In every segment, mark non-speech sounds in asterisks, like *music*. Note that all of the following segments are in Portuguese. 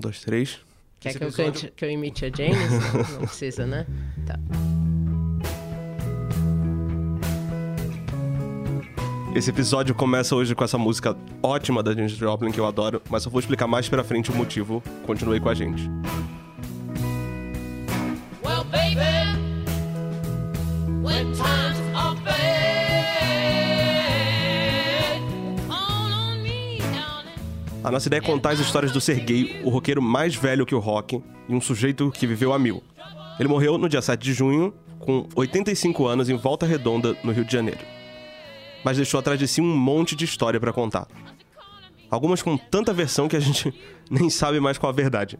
Um, dois, três. Quer que eu, cante, que eu imite a Jane? Não, precisa, né? Tá. Esse episódio começa hoje com essa música ótima da Janis Joplin que eu adoro, mas eu vou explicar mais pra frente o motivo. Continue com a gente. A nossa ideia é contar as histórias do Sergei, o roqueiro mais velho que o rock e um sujeito que viveu a mil. Ele morreu no dia 7 de junho, com 85 anos, em Volta Redonda, no Rio de Janeiro. Mas deixou atrás de si um monte de história pra contar. Algumas com tanta versão que a gente *laughs* nem sabe mais qual a verdade.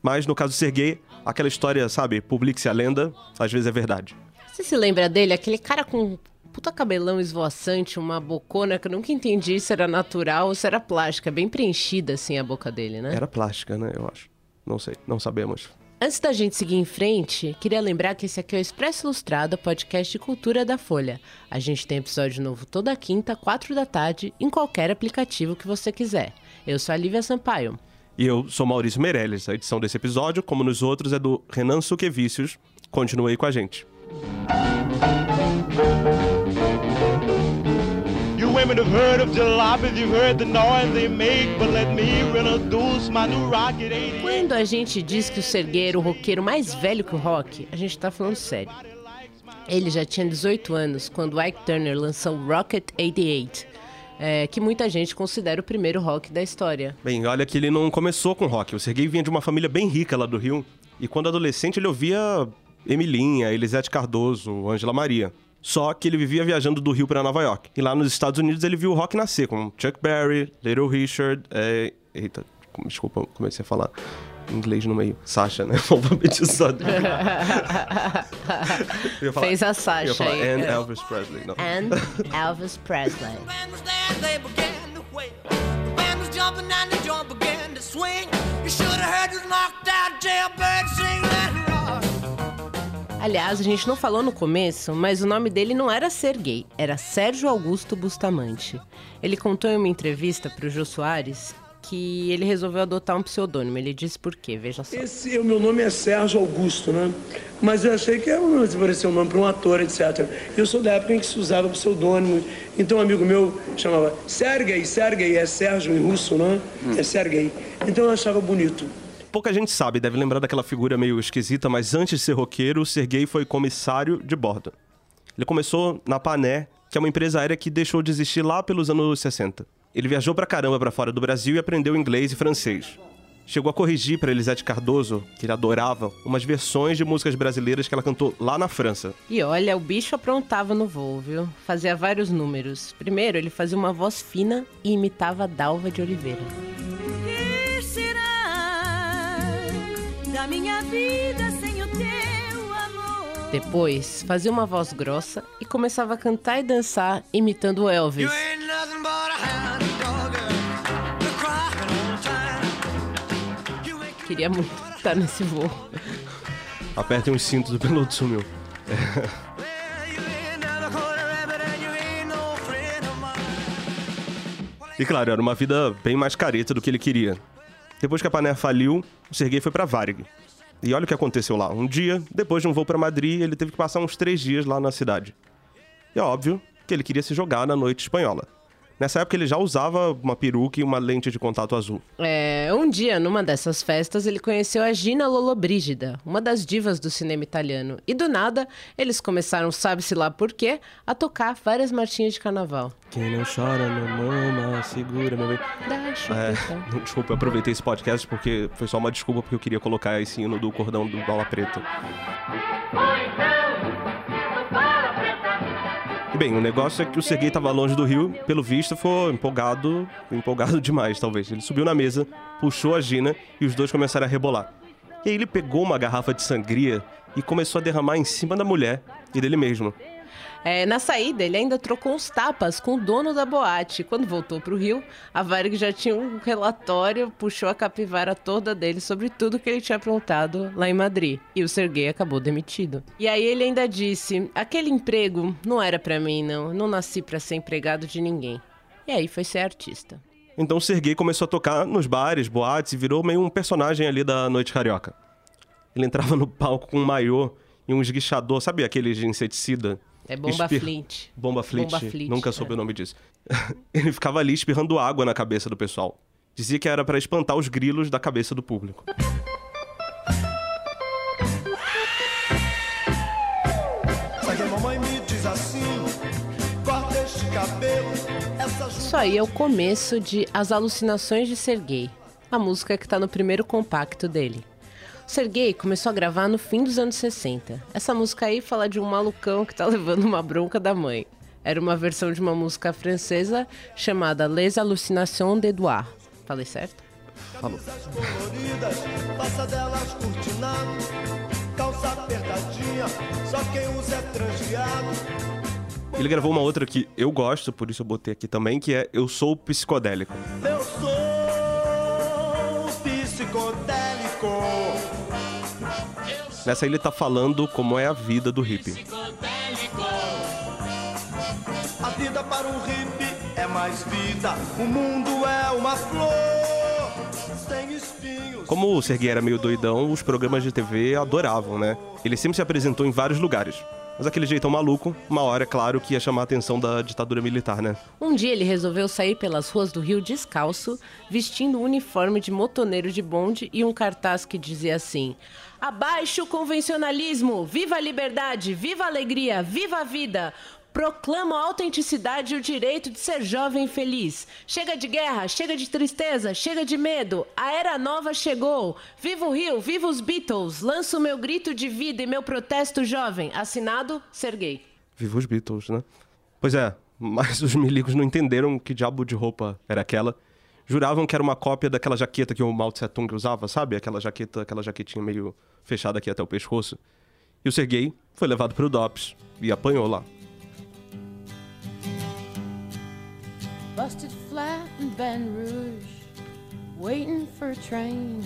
Mas no caso do Sergei, aquela história, sabe, publique-se a lenda, às vezes é verdade. Você se lembra dele? Aquele cara com puta cabelão esvoaçante, uma bocona que eu nunca entendi se era natural ou se era plástica. Bem preenchida, assim, a boca dele, né? Era plástica, né, eu acho. Não sei, não sabemos. Antes da gente seguir em frente, queria lembrar que esse aqui é o Expresso Ilustrado, podcast de cultura da Folha. A gente tem episódio novo toda quinta, quatro da tarde, em qualquer aplicativo que você quiser. Eu sou a Lívia Sampaio. E eu sou Maurício Meirelles. A edição desse episódio, como nos outros, é do Renan Suquevicius. Continue aí com a gente. You women have heard of jalopies, you've heard the noise they make, but let me introduce my new rocket 88. Quando a gente diz que o Serguei era o roqueiro mais velho que o rock, a gente tá falando sério. Ele já tinha 18 anos quando Ike Turner lançou Rocket 88, é, que muita gente considera o primeiro rock da história. Bem, olha que ele não começou com rock. O Sergei vinha de uma família bem rica lá do Rio. E quando adolescente ele ouvia Emilinha, Elisete Cardoso, Ângela Maria. Só que ele vivia viajando do Rio para Nova York. E lá nos Estados Unidos ele viu o rock nascer, com Chuck Berry, Little Richard, é... Eita, desculpa, comecei a falar inglês no meio. Sasha, né? *laughs* Alfabetizado. Falar- Fez a Sasha falar, aí. And. Elvis Presley. Não. And Elvis Presley. The band was there, they began to wail. The band was jumping and the joint began to swing. You should have heard this knocked out jailbird sing that. Aliás, a gente não falou no começo, mas o nome dele não era Serguei, era Sérgio Augusto Bustamante. Ele contou em uma entrevista para o Jô Soares que ele resolveu adotar um pseudônimo. Ele disse por quê, veja só. Esse, o meu nome é Sérgio Augusto, né? Mas eu achei que era um, parecia um nome para um ator, etc. Eu sou da época em que se usava pseudônimo. Então um amigo meu chamava Sergei, Sergei é Sérgio em russo, né? É Sergei. Então eu achava bonito. Pouca gente sabe, deve lembrar daquela figura meio esquisita, mas antes de ser roqueiro, o Sergei foi comissário de bordo. Ele começou na Pané, que é uma empresa aérea que deixou de existir lá pelos anos 60. Ele viajou pra caramba pra fora do Brasil e aprendeu inglês e francês. Chegou a corrigir pra Elisete Cardoso, que ele adorava, umas versões de músicas brasileiras que ela cantou lá na França. E olha, o bicho aprontava no voo, viu? Fazia vários números. Primeiro, ele fazia uma voz fina e imitava a Dalva de Oliveira. Minha vida sem o teu amor? Depois, fazia uma voz grossa e começava a cantar e dançar imitando o Elvis. Queria muito estar nesse voo. Apertem os cintos, o piloto sumiu. E claro, era uma vida bem mais careta do que ele queria. Depois que a Pané faliu, o Sergei foi pra Varig. E olha o que aconteceu lá. Um dia, depois de um voo pra Madrid, ele teve que passar uns três dias lá na cidade. E é óbvio que ele queria se jogar na noite espanhola. Nessa época ele já usava uma peruca e uma lente de contato azul. É, um dia, numa dessas festas, ele conheceu a Gina Lollobrigida, uma das divas do cinema italiano. E do nada, eles começaram, sabe-se lá por quê, a tocar várias marchinhas de carnaval. Quem não chora não mama, segura meu bem. Da É, *laughs* não, desculpa, eu aproveitei esse podcast porque foi só uma desculpa porque eu queria colocar esse hino do cordão do Bola Preta. E bem, o negócio é que o Sergei estava longe do Rio, pelo visto foi empolgado, empolgado *laughs* demais talvez. Ele subiu na mesa, puxou a Gina e os dois começaram a rebolar. E aí ele pegou uma garrafa de sangria e começou a derramar em cima da mulher e dele mesmo. É, na saída, ele ainda trocou uns tapas com o dono da boate. Quando voltou pro Rio, a Varig já tinha um relatório, puxou a capivara toda dele sobre tudo que ele tinha aprontado lá em Madrid. E o Sergei acabou demitido. E aí ele ainda disse: aquele emprego não era pra mim, não. Não nasci pra ser empregado de ninguém. E aí foi ser artista. Então o Sergei começou a tocar nos bares, boates e virou meio um personagem ali da noite carioca. Ele entrava no palco com um maiô e um esguichador, sabe aquele de inseticida? É bomba Espir- Flint. Bomba Flint. Bomba Flint, Nunca soube é. o nome disso. *laughs* Ele ficava ali espirrando água na cabeça do pessoal. Dizia que era pra espantar os grilos da cabeça do público. Isso aí é o começo de As Alucinações de Sergei, a música que tá no primeiro compacto dele. O Sergei começou a gravar no fim dos anos 60. Essa música aí fala de um malucão que tá *laughs* levando uma bronca da mãe. Era uma versão de uma música francesa chamada Les Hallucinations d'Edouard. Falei certo? usa é. Ele gravou uma outra que eu gosto, por isso eu botei aqui também, que é Eu Sou Psicodélico. Eu sou psicodélico. Nessa ele tá falando como é a vida do hippie. A vida para um hippie é mais vida. O mundo é uma flor espinhos. Como o Sergei era meio doidão, os programas de TV adoravam, né? Ele sempre se apresentou em vários lugares. Mas aquele jeitão maluco, uma hora, é claro, que ia chamar a atenção da ditadura militar, né? Um dia ele resolveu sair pelas ruas do Rio descalço, vestindo um uniforme de motoneiro de bonde e um cartaz que dizia assim: Abaixo o convencionalismo! Viva a liberdade! Viva a alegria! Viva a vida! Proclamo a autenticidade e o direito de ser jovem e feliz. Chega de guerra, chega de tristeza, chega de medo. A era nova chegou. Viva o Rio, viva os Beatles. Lanço meu grito de vida e meu protesto jovem. Assinado Sergei. Viva os Beatles, né? Pois é, *laughs* mas os milicos não entenderam que diabo de roupa era aquela. Juravam que era uma cópia daquela jaqueta que o Mao Tse Tung usava, sabe? Aquela jaqueta, aquela jaquetinha meio fechada aqui até o pescoço. E o Sergei foi levado pro DOPS e apanhou lá. Busted flat in Baton Rouge, waiting for a train,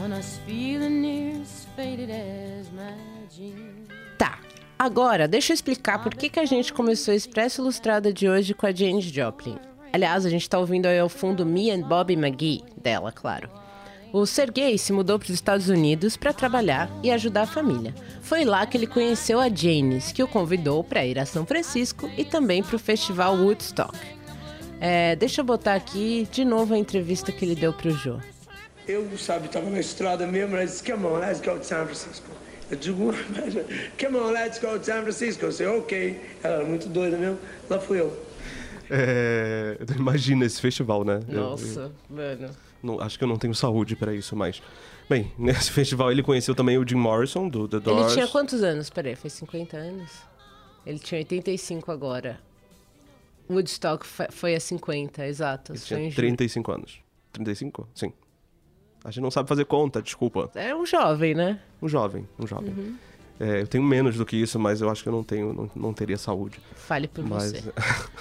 and feeling near as faded as my jeans. Tá. Agora, deixa eu explicar por que, que a gente começou a Expresso Ilustrada de hoje com a Janis Joplin. Aliás, a gente tá ouvindo aí ao fundo Me and Bobby McGee, dela, claro. O Sergei se mudou para os Estados Unidos para trabalhar e ajudar a família. Foi lá que ele conheceu a Janis, que o convidou para ir a São Francisco e também para o festival Woodstock. É, deixa eu botar aqui de novo a entrevista que ele deu pro Jô. Eu, sabe, tava na estrada mesmo, ela disse, come on, let's go to San Francisco. Eu digo, "Mas, come on, let's go to San Francisco. Eu disse, ok. Ela era muito doida mesmo. Lá fui eu. É... Imagina esse festival, né? Eu- Nossa, mano. Não, acho que eu não tenho saúde pra isso, mas. Bem, *laughs* nesse festival ele conheceu também o Jim Morrison, do The Doors. Ele tinha quantos anos? Peraí, foi 50 anos? Ele tinha 85 agora. Woodstock foi a 50, exato. Ele tinha julho. 35 anos. 35? Sim. A gente não sabe fazer conta, desculpa. É um jovem, né? Um jovem, um jovem. Uhum. É, eu tenho menos do que isso, mas eu acho que eu não tenho, não, não teria saúde. Fale por Mas, você.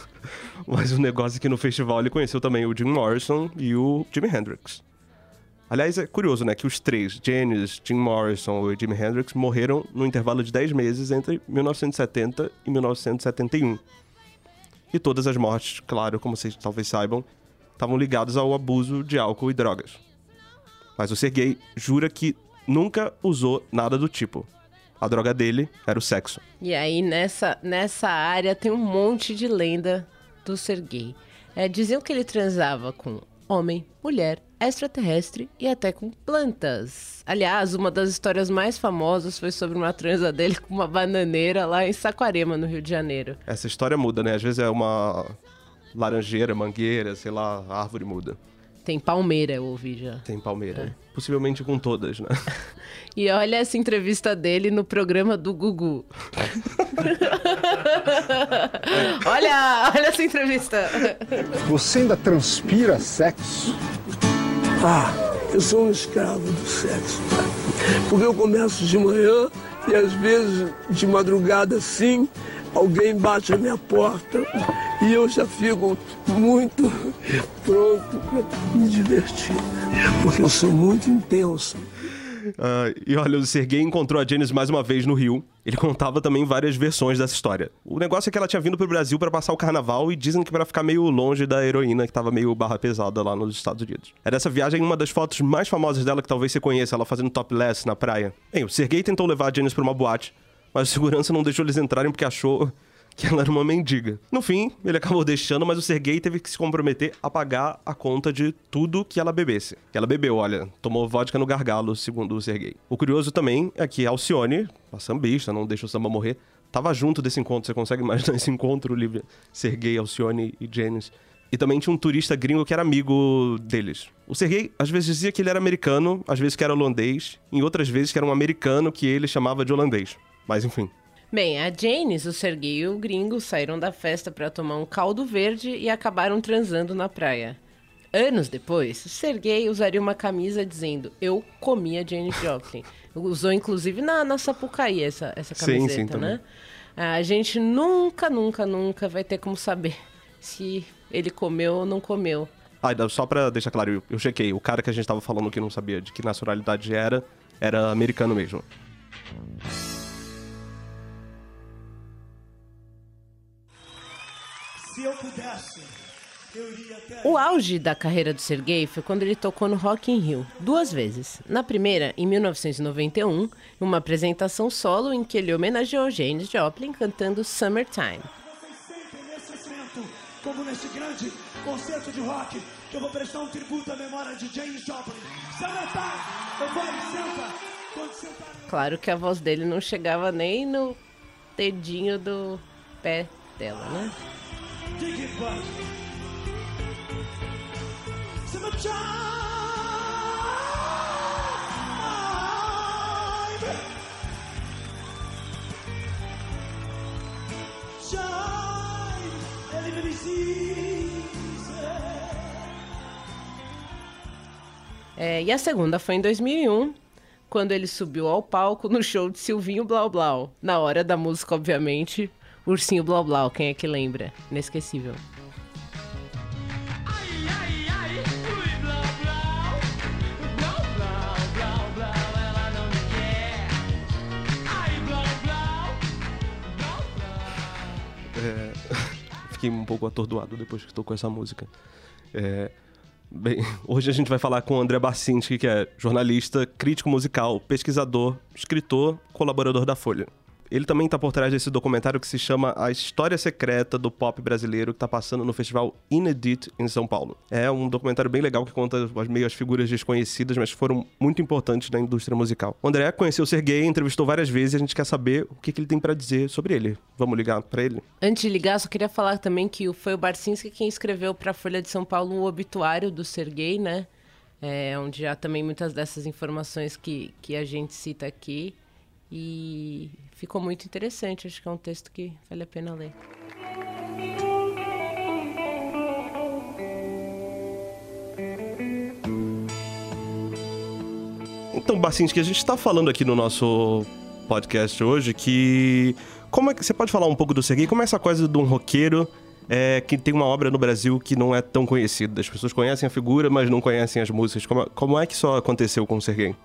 *laughs* mas o negócio é que no festival ele conheceu também o Jim Morrison e o Jimi Hendrix. Aliás, é curioso, né, que os três, Janis, Jim Morrison e Jimi Hendrix, morreram no intervalo de 10 meses entre 1970 e 1971. E todas as mortes, claro, como vocês talvez saibam, estavam ligadas ao abuso de álcool e drogas. Mas o Sergei jura que nunca usou nada do tipo. A droga dele era o sexo. E aí, nessa, nessa área, tem um monte de lenda do Sergei. É, diziam que ele transava com homem, mulher, extraterrestre e até com plantas. Aliás, uma das histórias mais famosas foi sobre uma transa dele com uma bananeira lá em Saquarema, no Rio de Janeiro. Essa história muda, né? Às vezes é uma laranjeira, mangueira, sei lá, árvore muda. Tem palmeira, eu ouvi já. Tem palmeira. É. Possivelmente com todas, né? *laughs* E olha essa entrevista dele no programa do Gugu. *laughs* olha, olha essa entrevista. Você ainda transpira sexo? Ah, eu sou um escravo do sexo. tá? Porque eu começo de manhã e às vezes de madrugada assim, alguém bate a minha porta e eu já fico muito pronto para me divertir. Porque eu sou muito intenso. Ah, e olha, o Sergei encontrou a Janis mais uma vez no Rio Ele contava também várias versões dessa história. O negócio é que ela tinha vindo pro Brasil para passar o carnaval e dizem que para ficar meio longe da heroína que tava meio barra pesada lá nos Estados Unidos. Era essa viagem uma das fotos mais famosas dela que talvez você conheça, ela fazendo topless na praia. Bem, o Sergei tentou levar a Janice pra uma boate, mas o segurança não deixou eles entrarem porque achou que ela era uma mendiga. No fim, ele acabou deixando, mas o Sergei teve que se comprometer a pagar a conta de tudo que ela bebesse. Que ela bebeu, olha, tomou vodka no gargalo, segundo o Sergei. O curioso também é que Alcione, a sambista, não deixa o samba morrer, tava junto desse encontro. Você consegue imaginar *laughs* esse encontro livre? Sergei, Alcione e Janis. E também tinha um turista gringo que era amigo deles. O Sergei às vezes dizia que ele era americano, às vezes que era holandês, em outras vezes que era um americano que ele chamava de holandês. Mas enfim, Bem, a Janis, o Sergei e o gringo saíram da festa para tomar um caldo verde e acabaram transando na praia. Anos depois, o Sergei usaria uma camisa dizendo Eu comi a Janis Joplin. *laughs* Usou inclusive na, na Sapucaí essa, essa Sim, camiseta, sim, também. né? A gente nunca, nunca, nunca vai ter como saber *laughs* se ele comeu ou não comeu. Ah, e só pra deixar claro, eu, eu chequei. O cara que a gente tava falando que não sabia de que nacionalidade era, era americano mesmo. Se eu pudesse, eu iria até. O auge da carreira do Sergei foi quando ele tocou no Rock in Rio, duas vezes. Na primeira, em 1991, em uma apresentação solo em que ele homenageou Janis Joplin cantando Summertime. Como grande concerto de rock, que eu vou prestar um tributo à memória de James Joplin. Summertime! Eu vou senta! Quando sentar. Claro que a voz dele não chegava nem no dedinho do pé dela, né? Easy. É, e a segunda foi em 2001, quando ele subiu ao palco no show de Silvinho Blau Blau. Na hora da música, obviamente, Ursinho Blau Blau, quem é que lembra? Inesquecível. É, *laughs* Fiquei um pouco atordoado depois que tocou essa música. É, Bem, *laughs* hoje a gente vai falar com o André Barcinski, que é jornalista, crítico musical, pesquisador, escritor, colaborador da Folha. Ele também está por trás desse documentário que se chama A História Secreta do Pop Brasileiro, que está passando no festival Inedit em São Paulo. É um documentário bem legal que conta as meio as figuras desconhecidas, mas foram muito importantes na indústria musical. O André conheceu o Sergei, entrevistou várias vezes e a gente quer saber o que, que ele tem para dizer sobre ele. Vamos ligar para ele? Antes de ligar, só queria falar também que foi o Barcinski quem escreveu para a Folha de São Paulo o obituário do Sergei, né? É, onde há também muitas dessas informações que, que a gente cita aqui. E ficou muito interessante, acho que é um texto que vale a pena ler. Então, Barcinski, a gente está falando aqui no nosso podcast hoje que. Como é que você pode falar um pouco do Sergei? Como é essa coisa de um roqueiro é, que tem uma obra no Brasil que não é tão conhecida? As pessoas conhecem a figura, mas não conhecem as músicas. Como, como é que isso aconteceu com o Sergei?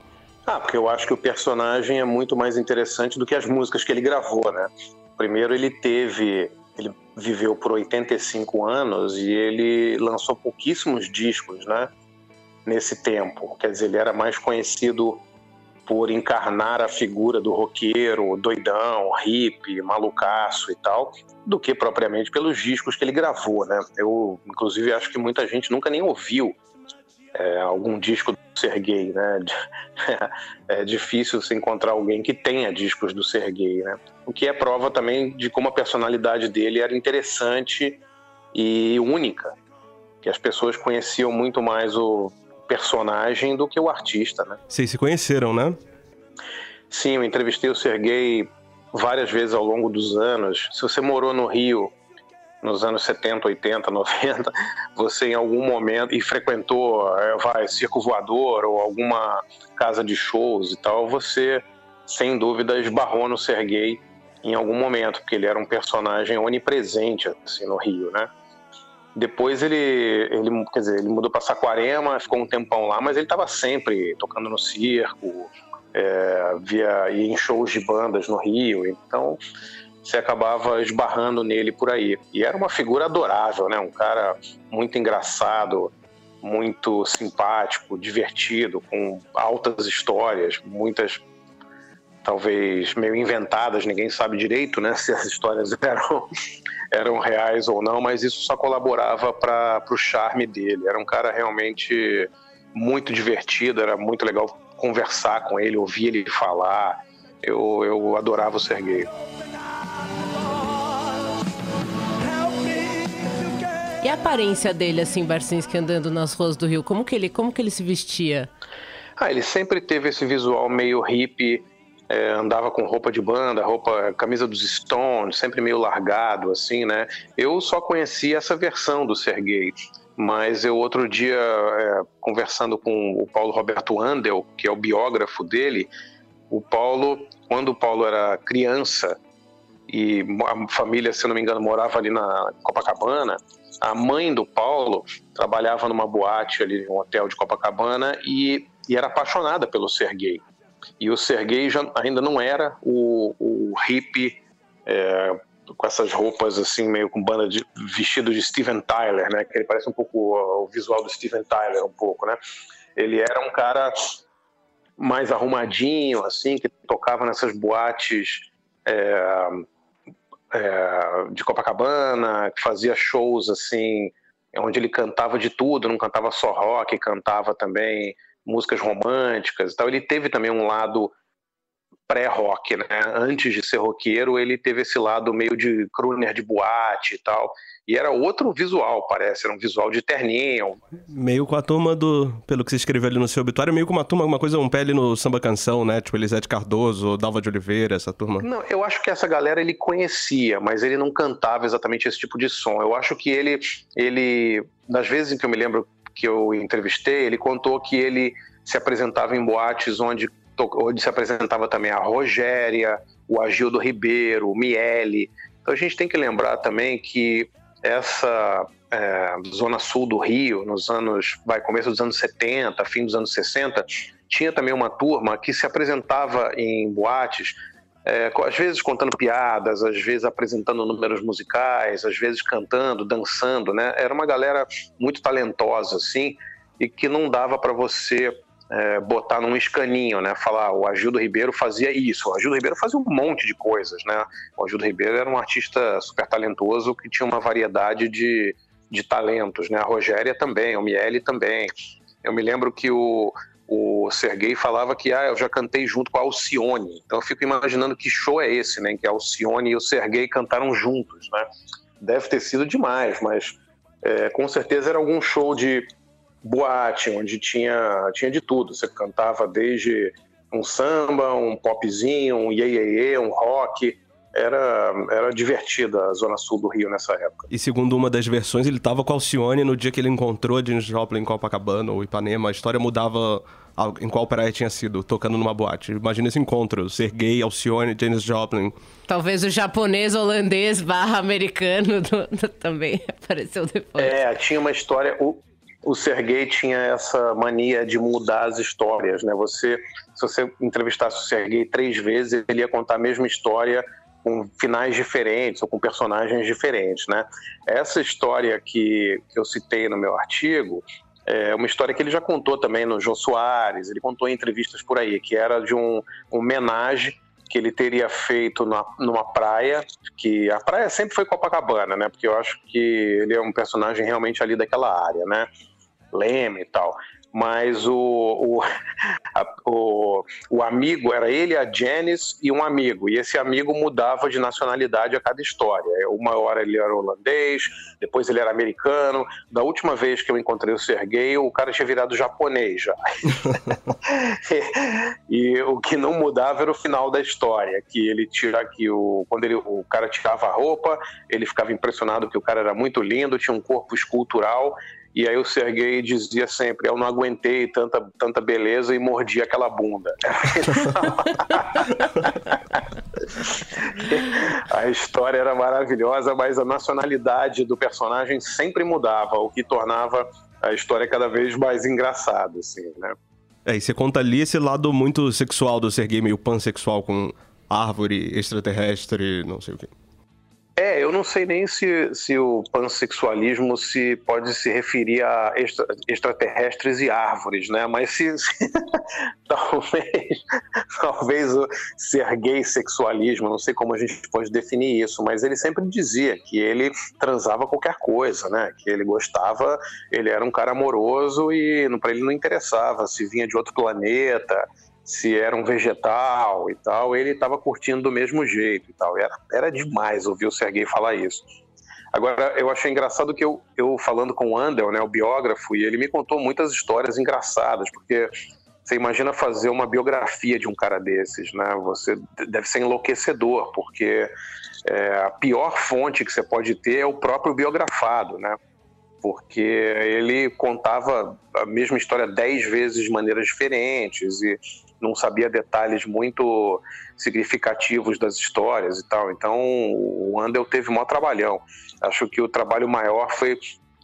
Ah, porque eu acho que o personagem é muito mais interessante do que as músicas que ele gravou, né? Primeiro ele teve, ele viveu por 85 anos e ele lançou pouquíssimos discos, né? Nesse tempo, quer dizer, ele era mais conhecido por encarnar a figura do roqueiro, doidão, hippie, malucaço e tal, do que propriamente pelos discos que ele gravou, né? Eu, inclusive, acho que muita gente nunca nem ouviu é, algum disco do Sergei, né? *laughs* É difícil se encontrar alguém que tenha discos do Sergei, né? O que é prova também de como a personalidade dele era interessante e única, que as pessoas conheciam muito mais o personagem do que o artista, né? Vocês se conheceram, né? Sim, eu entrevistei o Sergei várias vezes ao longo dos anos. Se você morou no Rio nos anos 70, 80, 90, você em algum momento e frequentou, eh, vai, circo voador ou alguma casa de shows e tal, você sem dúvida esbarrou no Sergei em algum momento, porque ele era um personagem onipresente assim no Rio, né? Depois ele, ele, quer dizer, ele mudou para Saquarema, ficou um tempão lá, mas ele estava sempre tocando no circo, é, via ia em shows de bandas no Rio, então você acabava esbarrando nele por aí. E era uma figura adorável, né? Um cara muito engraçado, muito simpático, divertido, com altas histórias, muitas talvez meio inventadas, ninguém sabe direito, né, *laughs* se as histórias eram eram reais ou não, mas isso só colaborava para o charme dele. Era um cara realmente muito divertido, era muito legal conversar com ele, ouvir ele falar. Eu, eu adorava o Serguei. E a aparência dele, assim, Barcinski, andando nas ruas do Rio, como que ele, como que ele se vestia? Ah, ele sempre teve esse visual meio hippie, é, andava com roupa de banda, roupa, camisa dos Stones, sempre meio largado, assim, né? Eu só conhecia essa versão do Sergei, mas eu outro dia, é, conversando com o Paulo Roberto Andel, que é o biógrafo dele, o Paulo, quando o Paulo era criança, e a família, se não me engano, morava ali na Copacabana, a mãe do Paulo trabalhava numa boate ali, um hotel de Copacabana, e, e era apaixonada pelo Sergei. E o Sergei já ainda não era o, o hippie é, com essas roupas assim, meio com banda de vestido de Steven Tyler, né? Que ele parece um pouco o visual do Steven Tyler, um pouco, né? Ele era um cara mais arrumadinho, assim, que tocava nessas boates é, é, de Copacabana, que fazia shows assim, onde ele cantava de tudo, não cantava só rock, cantava também músicas românticas e tal. Ele teve também um lado pré-rock, né? Antes de ser roqueiro, ele teve esse lado meio de crooner de boate e tal. E era outro visual, parece, era um visual de terninho. Meio com a turma do, pelo que você escreveu ali no seu obituário, meio com uma turma, uma coisa, um pele no samba canção, né? Tipo Elisete Cardoso, Dalva de Oliveira, essa turma. Não, eu acho que essa galera ele conhecia, mas ele não cantava exatamente esse tipo de som. Eu acho que ele, ele, das vezes em que eu me lembro que eu entrevistei, ele contou que ele se apresentava em boates onde, onde se apresentava também a Rogéria, o Agildo Ribeiro, o Miele. Então a gente tem que lembrar também que essa é, zona sul do Rio, nos anos, vai, começo dos anos 70, fim dos anos 60, tinha também uma turma que se apresentava em boates é, às vezes contando piadas, às vezes apresentando números musicais, às vezes cantando, dançando, né? Era uma galera muito talentosa, assim, e que não dava para você é, botar num escaninho, né? Falar, o Agildo Ribeiro fazia isso, o Agildo Ribeiro fazia um monte de coisas, né? O Agildo Ribeiro era um artista super talentoso que tinha uma variedade de, de talentos, né? A Rogéria também, o Miele também. Eu me lembro que o, o Sergei falava que ah, eu já cantei junto com a Alcione. Então eu fico imaginando que show é esse, né? Em que a Alcione e o Sergei cantaram juntos, né? Deve ter sido demais, mas é, com certeza era algum show de boate, onde tinha, tinha de tudo. Você cantava desde um samba, um popzinho, um iê, um rock era, era divertida a zona sul do Rio nessa época. E segundo uma das versões, ele estava com Alcione no dia que ele encontrou a Janis Joplin em Copacabana ou Ipanema. A história mudava em qual praia tinha sido, tocando numa boate. Imagina esse encontro, ser gay, Alcione, Janis Joplin. Talvez o japonês, holandês, barra americano *laughs* do, do, também *laughs* apareceu depois. É, tinha uma história... O, o Sergei tinha essa mania de mudar as histórias, né? Você, se você entrevistasse o Sergei três vezes, ele ia contar a mesma história com finais diferentes ou com personagens diferentes, né? Essa história que, que eu citei no meu artigo é uma história que ele já contou também no Jô Soares, ele contou em entrevistas por aí, que era de um, homenagem que ele teria feito na, numa praia, que a praia sempre foi Copacabana, né? Porque eu acho que ele é um personagem realmente ali daquela área, né? Leme e tal mas o, o, *laughs* a, o, o, amigo era ele, a Janice e um amigo, e esse amigo mudava de nacionalidade a cada história. Uma hora ele era holandês, depois ele era americano. Da última vez que eu encontrei o Sergei, o cara tinha virado japonês já. *laughs* e, e, o que não mudava era o final da história, que ele tira que o quando ele, o cara tirava a roupa, ele ficava impressionado que o cara era muito lindo, tinha um corpo escultural e aí o Sergei dizia sempre: Eu não aguentei tanta, tanta beleza e mordi aquela bunda. *laughs* a história era maravilhosa, mas a nacionalidade do personagem sempre mudava, o que tornava a história cada vez mais engraçada, assim, né? É, e você conta ali esse lado muito sexual do Sergei, meio pansexual com árvore, extraterrestre, não sei o quê. É, eu não sei nem se, se o pansexualismo se pode se referir a extra- extraterrestres e árvores, né? Mas se, se- *laughs* talvez, talvez o ser gay sexualismo, não sei como a gente pode definir isso, mas ele sempre dizia que ele transava qualquer coisa, né? Que ele gostava, ele era um cara amoroso e para ele não interessava se vinha de outro planeta, se era um vegetal e tal, ele estava curtindo do mesmo jeito e tal. Era, era demais ouvir o Sergei falar isso. Agora, eu achei engraçado que eu, eu falando com o Andel, né, o biógrafo, e ele me contou muitas histórias engraçadas, porque você imagina fazer uma biografia de um cara desses, né? Você deve ser enlouquecedor, porque é, a pior fonte que você pode ter é o próprio biografado, né? Porque ele contava a mesma história dez vezes de maneiras diferentes e não sabia detalhes muito significativos das histórias e tal. Então, o Andel teve um maior trabalhão. Acho que o trabalho maior foi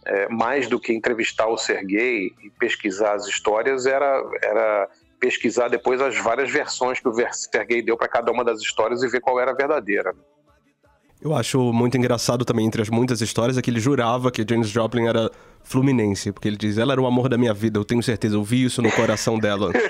é, mais do que entrevistar o Sergei e pesquisar as histórias, era, era pesquisar depois as várias versões que o Sergei deu para cada uma das histórias e ver qual era a verdadeira. Eu acho muito engraçado também, entre as muitas histórias, é que ele jurava que Janis Joplin era fluminense, porque ele diz, ela era o amor da minha vida, eu tenho certeza, eu vi isso no coração dela. *laughs*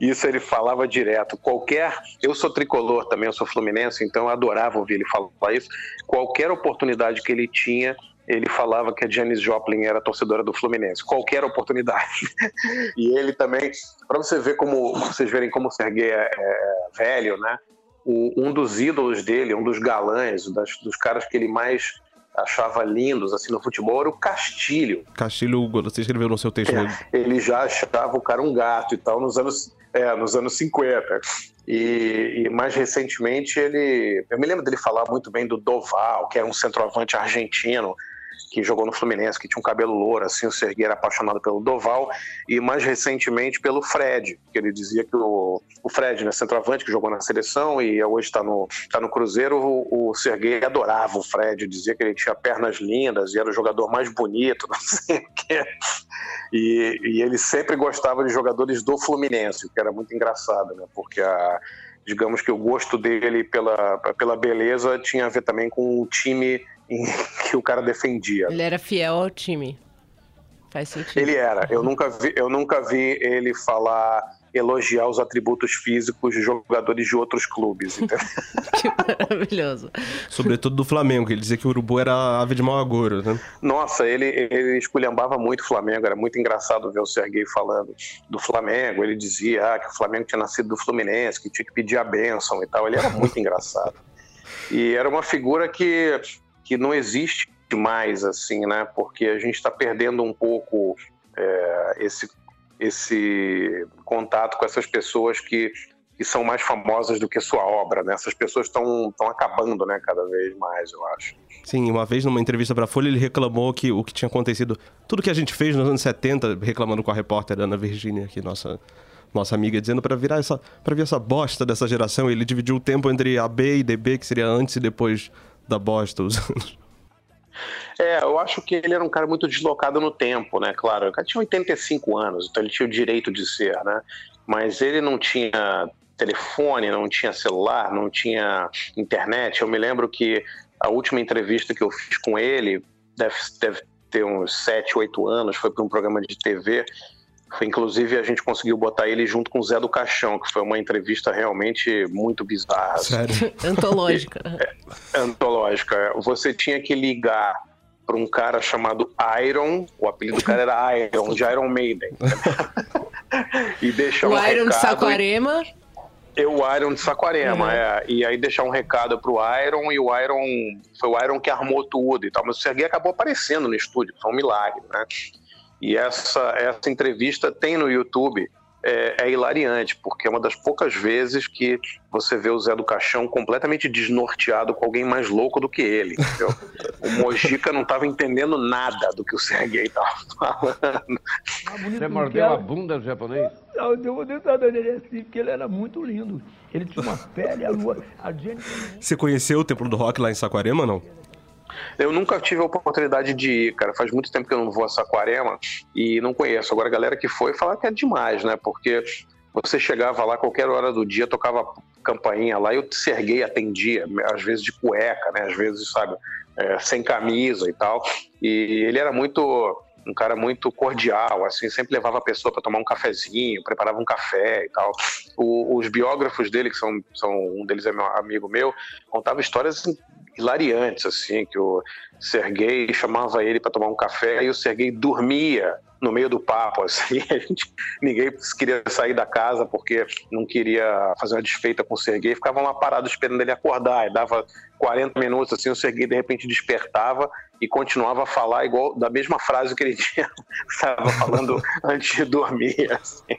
Isso ele falava direto. Qualquer. Eu sou tricolor também, eu sou fluminense, então eu adorava ouvir ele falar isso. Qualquer oportunidade que ele tinha, ele falava que a Janis Joplin era torcedora do Fluminense. Qualquer oportunidade. *laughs* e ele também. Para você ver como. Vocês verem como o Serguei é, é velho, né? O- um dos ídolos dele, um dos galãs, das- dos caras que ele mais achava lindos assim no futebol era o Castilho. Castilho, você escreveu no seu texto. né? ele já achava o cara um gato e tal nos anos, é, nos anos 50. E, e mais recentemente ele. Eu me lembro dele falar muito bem do Doval, que era um centroavante argentino que jogou no Fluminense, que tinha um cabelo louro, assim, o Serguei era apaixonado pelo Doval, e mais recentemente pelo Fred, que ele dizia que o, o Fred, né, centroavante, que jogou na seleção e hoje está no, tá no Cruzeiro, o, o Serguei adorava o Fred, dizia que ele tinha pernas lindas e era o jogador mais bonito, *laughs* não sei o quê. E, e ele sempre gostava de jogadores do Fluminense, o que era muito engraçado, né? Porque a, digamos que o gosto dele pela, pela beleza tinha a ver também com o time *laughs* que o cara defendia. Ele era fiel ao time. Faz sentido. Ele era. Eu nunca vi, eu nunca vi ele falar, elogiar os atributos físicos de jogadores de outros clubes. entendeu? *laughs* Maravilhoso. Sobretudo do Flamengo, que ele dizia que o Urubu era a ave de mau agouro, né? Nossa, ele, ele esculhambava muito o Flamengo. Era muito engraçado ver o Serguei falando do Flamengo. Ele dizia ah, que o Flamengo tinha nascido do Fluminense, que tinha que pedir a bênção e tal. Ele era muito *laughs* engraçado. E era uma figura que, que não existe mais, assim, né? Porque a gente está perdendo um pouco é, esse, esse contato com essas pessoas que, que são mais famosas do que sua obra, né? Essas pessoas estão acabando, né? Cada vez mais, eu acho. Sim, uma vez numa entrevista pra Folha, ele reclamou que o que tinha acontecido, tudo que a gente fez nos anos 70, reclamando com a repórter Ana Virginia, que nossa nossa amiga, dizendo pra virar essa para ver essa bosta dessa geração, ele dividiu o tempo entre AB e DB, que seria antes e depois da bosta, os anos. É, eu acho que ele era um cara muito deslocado no tempo, né? Claro, o cara tinha 85 anos, então ele tinha o direito de ser, né? Mas ele não tinha telefone, não tinha celular, não tinha internet. Eu me lembro que a última entrevista que eu fiz com ele deve, deve ter uns 7, 8 anos, foi para um programa de TV. Inclusive, a gente conseguiu botar ele junto com o Zé do Caixão, que foi uma entrevista realmente muito bizarra. assim. Sério? *laughs* Antológica. antológica. Você tinha que ligar para um cara chamado Iron, o apelido do cara era Iron, de Iron Maiden. *laughs* e deixar O um Iron de recado. Saquarema. Eu, o Iron de Saquarema, Uhum. é. E aí deixar um recado pro Iron, e o Iron foi o Iron que armou tudo e tal. Mas o Serguei acabou aparecendo no estúdio, foi um milagre, né? E essa, essa entrevista tem no YouTube. É, é hilariante, porque é uma das poucas vezes que você vê o Zé do Caixão completamente desnorteado com alguém mais louco do que ele, entendeu? o Mojica não estava entendendo nada do que o Serguei estava falando. Você mordeu a bunda do japonês? Não, eu dei nele assim, porque ele era muito lindo. Ele tinha uma pele, a lua, a gente... Você conheceu o Templo do Rock lá em Saquarema, não? Eu nunca tive a oportunidade de ir, cara. Faz muito tempo que eu não vou a Saquarema e não conheço. Agora a galera que foi fala que é demais, né? Porque você chegava lá qualquer hora do dia, tocava campainha lá e o Serguei atendia, às vezes de cueca, né? Às vezes, sabe, é, sem camisa e tal. E ele era muito um cara muito cordial, assim, sempre levava a pessoa para tomar um cafezinho, preparava um café e tal. O, os biógrafos dele, que são, são um deles é meu amigo meu, contava histórias hilariantes, assim, que o Serguei chamava ele para tomar um café e o Serguei dormia no meio do papo, assim, *laughs* a gente, ninguém queria sair da casa porque não queria fazer uma desfeita com o Serguei, ficavam lá parados esperando ele acordar, e dava 40 minutos, assim, o Serguei de repente despertava e continuava a falar igual, da mesma frase que ele *laughs* tinha, estava falando *laughs* antes de dormir, assim.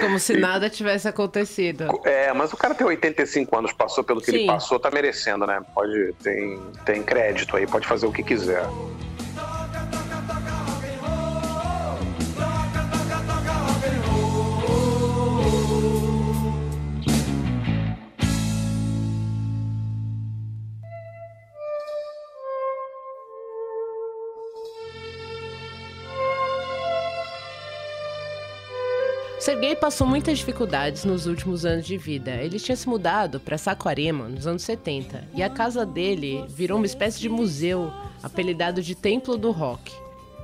Como se nada tivesse acontecido. É, mas o cara tem 85 anos, passou pelo que Sim. ele passou, tá merecendo, né? Pode, tem, tem crédito aí, pode fazer o que quiser. Serguei passou muitas dificuldades nos últimos anos de vida. Ele tinha se mudado para Saquarema nos anos 70 e a casa dele virou uma espécie de museu, apelidado de Templo do Rock.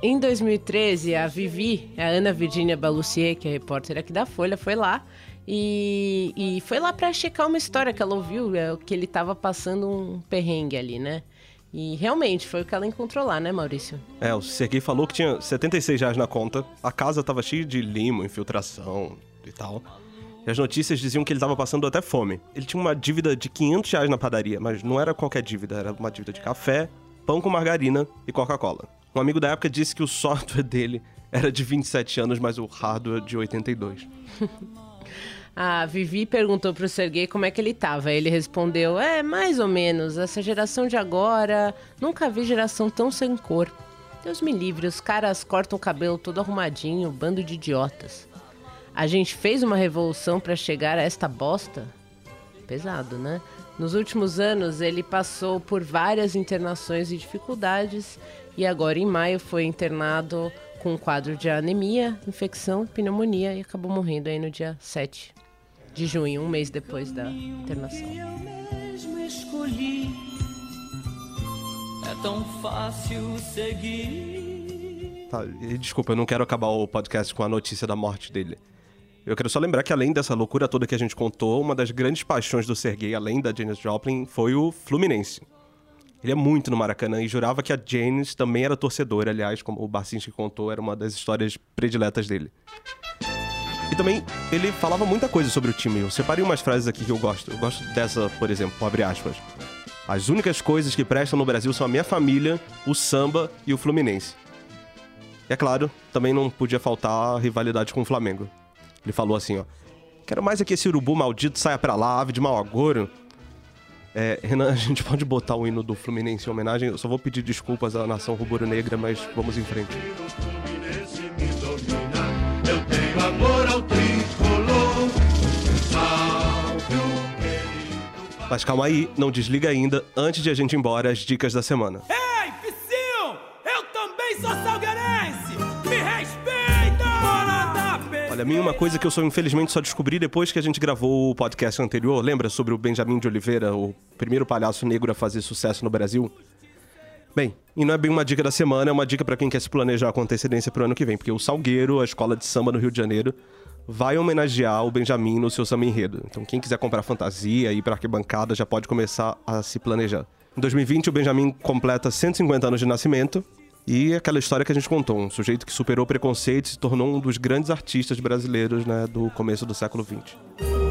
Em 2013, a Vivi, a Ana Virginia Balussier, que é repórter aqui da Folha, foi lá e, e foi lá para checar uma história que ela ouviu, é, que ele estava passando um perrengue ali, né? E realmente foi o que ela encontrou lá, né, Maurício? É, o Sergei falou que tinha 76 reais na conta, a casa tava cheia de limo, infiltração e tal. E as notícias diziam que ele tava passando até fome. Ele tinha uma dívida de 500 reais na padaria, mas não era qualquer dívida, era uma dívida de café, pão com margarina e Coca-Cola. Um amigo da época disse que o software dele era de 27 anos, mas o hardware de 82. *laughs* A Vivi perguntou pro Sergei como é que ele tava. Ele respondeu: É, mais ou menos. Essa geração de agora. Nunca vi geração tão sem cor. Deus me livre, os caras cortam o cabelo todo arrumadinho, bando de idiotas. A gente fez uma revolução pra chegar a esta bosta? Pesado, né? Nos últimos anos, ele passou por várias internações e dificuldades e agora em maio foi internado com um quadro de anemia, infecção, pneumonia e acabou morrendo aí no dia 7 de junho, um mês depois da internação. mesmo escolhi. É tão fácil seguir. Tá, e desculpa, eu não quero acabar o podcast com a notícia da morte dele. Eu quero só lembrar que além dessa loucura toda que a gente contou, uma das grandes paixões do Sergei, além da Janis Joplin, foi o Fluminense. Ele é muito no Maracanã e jurava que a Janis também era torcedora, aliás, como o Barcinski contou, era uma das histórias prediletas dele. E também ele falava muita coisa sobre o time. Eu separei umas frases aqui que eu gosto. Eu gosto dessa, por exemplo, abre aspas. As únicas coisas que prestam no Brasil são a minha família, o samba e o Fluminense. E é claro, também não podia faltar a rivalidade com o Flamengo. Ele falou assim, ó. Quero mais é que esse urubu maldito saia pra lá, ave de mau agouro. É, Renan, a gente pode botar o hino do Fluminense em homenagem? Eu só vou pedir desculpas à nação rubro-negra, mas vamos em frente. Mas calma aí, não desliga ainda. Antes de a gente ir embora, as dicas da semana. Ei, Psyu! Eu também sou salgueirense! Me respeita! Olha, a mim uma coisa que eu só infelizmente só descobri depois que a gente gravou o podcast anterior, lembra sobre o Benjamin de Oliveira, o primeiro palhaço negro a fazer sucesso no Brasil? Bem, e não é bem uma dica da semana, é uma dica pra quem quer se planejar com antecedência pro ano que vem, porque o Salgueiro, a escola de samba no Rio de Janeiro, vai homenagear o Benjamin no seu samba enredo. Então quem quiser comprar fantasia e ir pra arquibancada já pode começar a se planejar. Em 2020, o Benjamin completa 150 anos de nascimento, e aquela história que a gente contou, um sujeito que superou preconceito e se tornou um dos grandes artistas brasileiros né, do começo do século XX.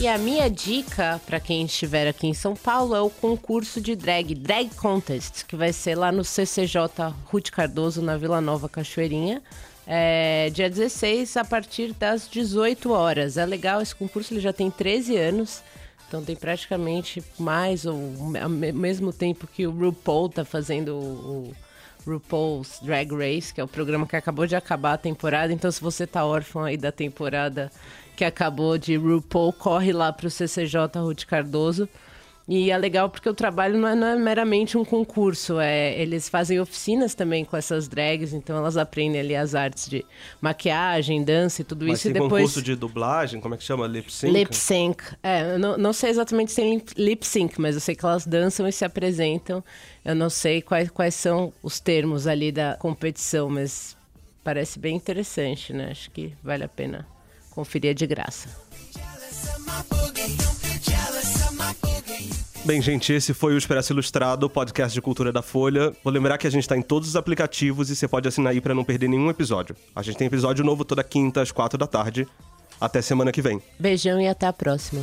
E a minha dica para quem estiver aqui em São Paulo é o concurso de drag, Drag Contest, que vai ser lá no CCJ Ruth Cardoso, na Vila Nova Cachoeirinha. É, dia 16, a partir das 18 horas. É legal, esse concurso ele já tem 13 anos, então tem praticamente mais ou ao me- mesmo tempo que o RuPaul tá fazendo o, RuPaul's Drag Race, que é o programa que acabou de acabar a temporada. Então, se você tá órfão aí da temporada que acabou de RuPaul, corre lá pro CCJ Ruth Cardoso. E é legal porque o trabalho não é, não é meramente um concurso, é, eles fazem oficinas também com essas drags, então elas aprendem ali as artes de maquiagem, dança e tudo Mas isso. tem e depois. concurso de dublagem, como é que chama? Lip sync? Lip sync. É, eu não, não sei exatamente se tem lip- lip sync, mas eu sei que elas dançam e se apresentam. Eu não sei quais, quais são os termos ali da competição, mas parece bem interessante, né? Acho que vale a pena conferir é de graça. Bem, gente, esse foi o Expresso Ilustrado, o podcast de cultura da Folha. Vou lembrar que a gente tá em todos os aplicativos e você pode assinar aí pra não perder nenhum episódio. A gente tem episódio novo toda quinta às quatro da tarde. Até semana que vem. Beijão e até a próxima.